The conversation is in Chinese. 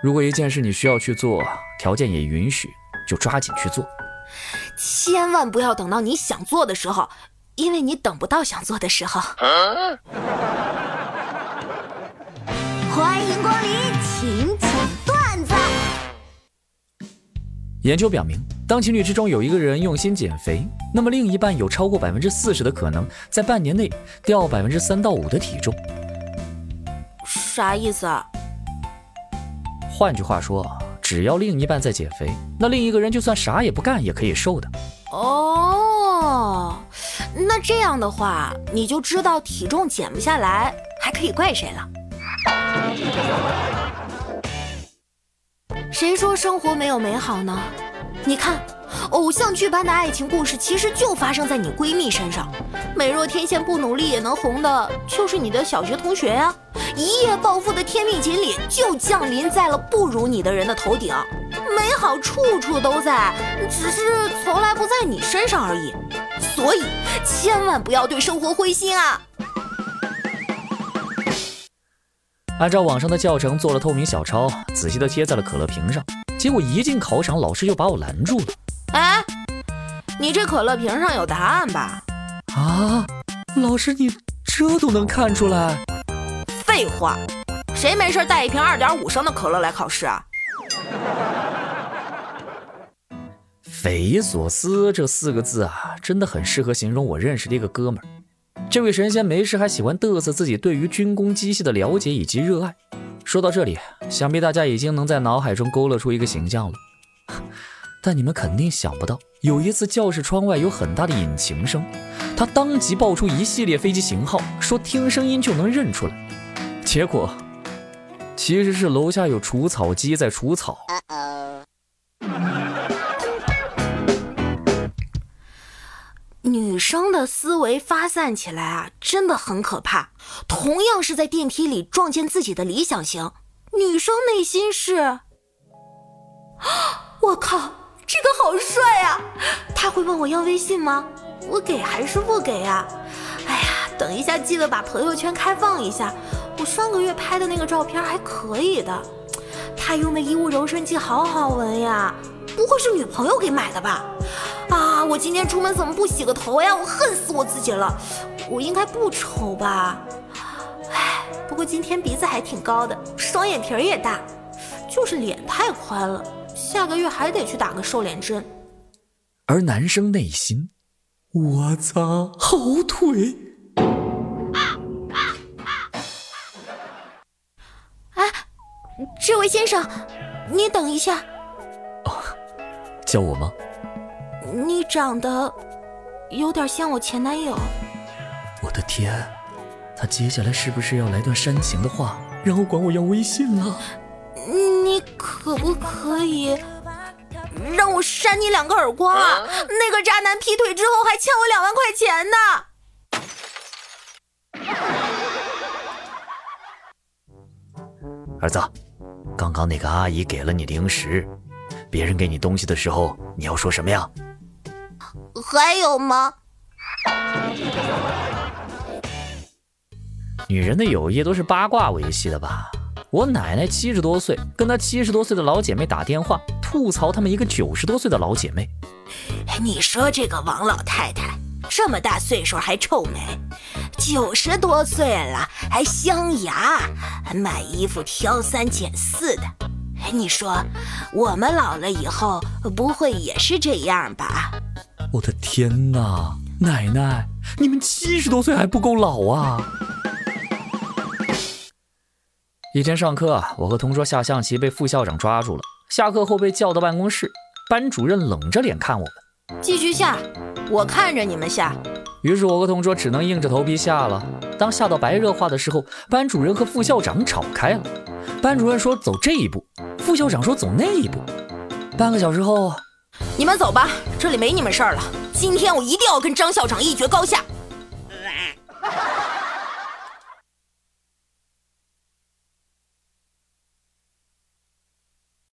如果一件事你需要去做，条件也允许，就抓紧去做。千万不要等到你想做的时候，因为你等不到想做的时候。欢迎光临，请讲段子。研究表明，当情侣之中有一个人用心减肥，那么另一半有超过百分之四十的可能在半年内掉百分之三到五的体重。啥意思啊？换句话说，只要另一半在减肥，那另一个人就算啥也不干也可以瘦的。哦，那这样的话，你就知道体重减不下来还可以怪谁了。谁说生活没有美好呢？你看，偶像剧般的爱情故事其实就发生在你闺蜜身上。美若天仙不努力也能红的，就是你的小学同学呀。一夜暴富的天命锦鲤就降临在了不如你的人的头顶。美好处处都在，只是从来不在你身上而已。所以千万不要对生活灰心啊！按照网上的教程做了透明小抄，仔细的贴在了可乐瓶上。结果一进考场，老师就把我拦住了。哎，你这可乐瓶上有答案吧？啊，老师你这都能看出来？废话，谁没事带一瓶二点五升的可乐来考试啊？匪夷所思这四个字啊，真的很适合形容我认识的一个哥们儿。这位神仙没事还喜欢嘚瑟自己对于军工机械的了解以及热爱。说到这里，想必大家已经能在脑海中勾勒出一个形象了。但你们肯定想不到，有一次教室窗外有很大的引擎声，他当即报出一系列飞机型号，说听声音就能认出来。结果其实是楼下有除草机在除草。女生的思维发散起来啊，真的很可怕。同样是在电梯里撞见自己的理想型，女生内心是：我靠，这个好帅啊！他会问我要微信吗？我给还是不给呀？哎呀，等一下记得把朋友圈开放一下。我上个月拍的那个照片还可以的。他用的衣物柔顺剂好好闻呀，不会是女朋友给买的吧？啊！我今天出门怎么不洗个头呀？我恨死我自己了！我应该不丑吧？唉，不过今天鼻子还挺高的，双眼皮也大，就是脸太宽了。下个月还得去打个瘦脸针。而男生内心，我操，好腿！哎，这位先生，你等一下。哦，叫我吗？你长得有点像我前男友。我的天，他接下来是不是要来段煽情的话，然后管我要微信了？你可不可以让我扇你两个耳光啊？那个渣男劈腿之后还欠我两万块钱呢。儿子，刚刚那个阿姨给了你零食，别人给你东西的时候，你要说什么呀？还有吗？女人的友谊都是八卦维系的吧？我奶奶七十多岁，跟她七十多岁的老姐妹打电话，吐槽她们一个九十多岁的老姐妹。你说这个王老太太这么大岁数还臭美，九十多岁了还镶牙，买衣服挑三拣四的。你说我们老了以后不会也是这样吧？我的天哪，奶奶，你们七十多岁还不够老啊！一天上课，我和同桌下象棋被副校长抓住了，下课后被叫到办公室，班主任冷着脸看我们，继续下，我看着你们下。于是我和同桌只能硬着头皮下了。当下到白热化的时候，班主任和副校长吵开了，班主任说走这一步，副校长说走那一步。半个小时后。你们走吧，这里没你们事儿了。今天我一定要跟张校长一决高下。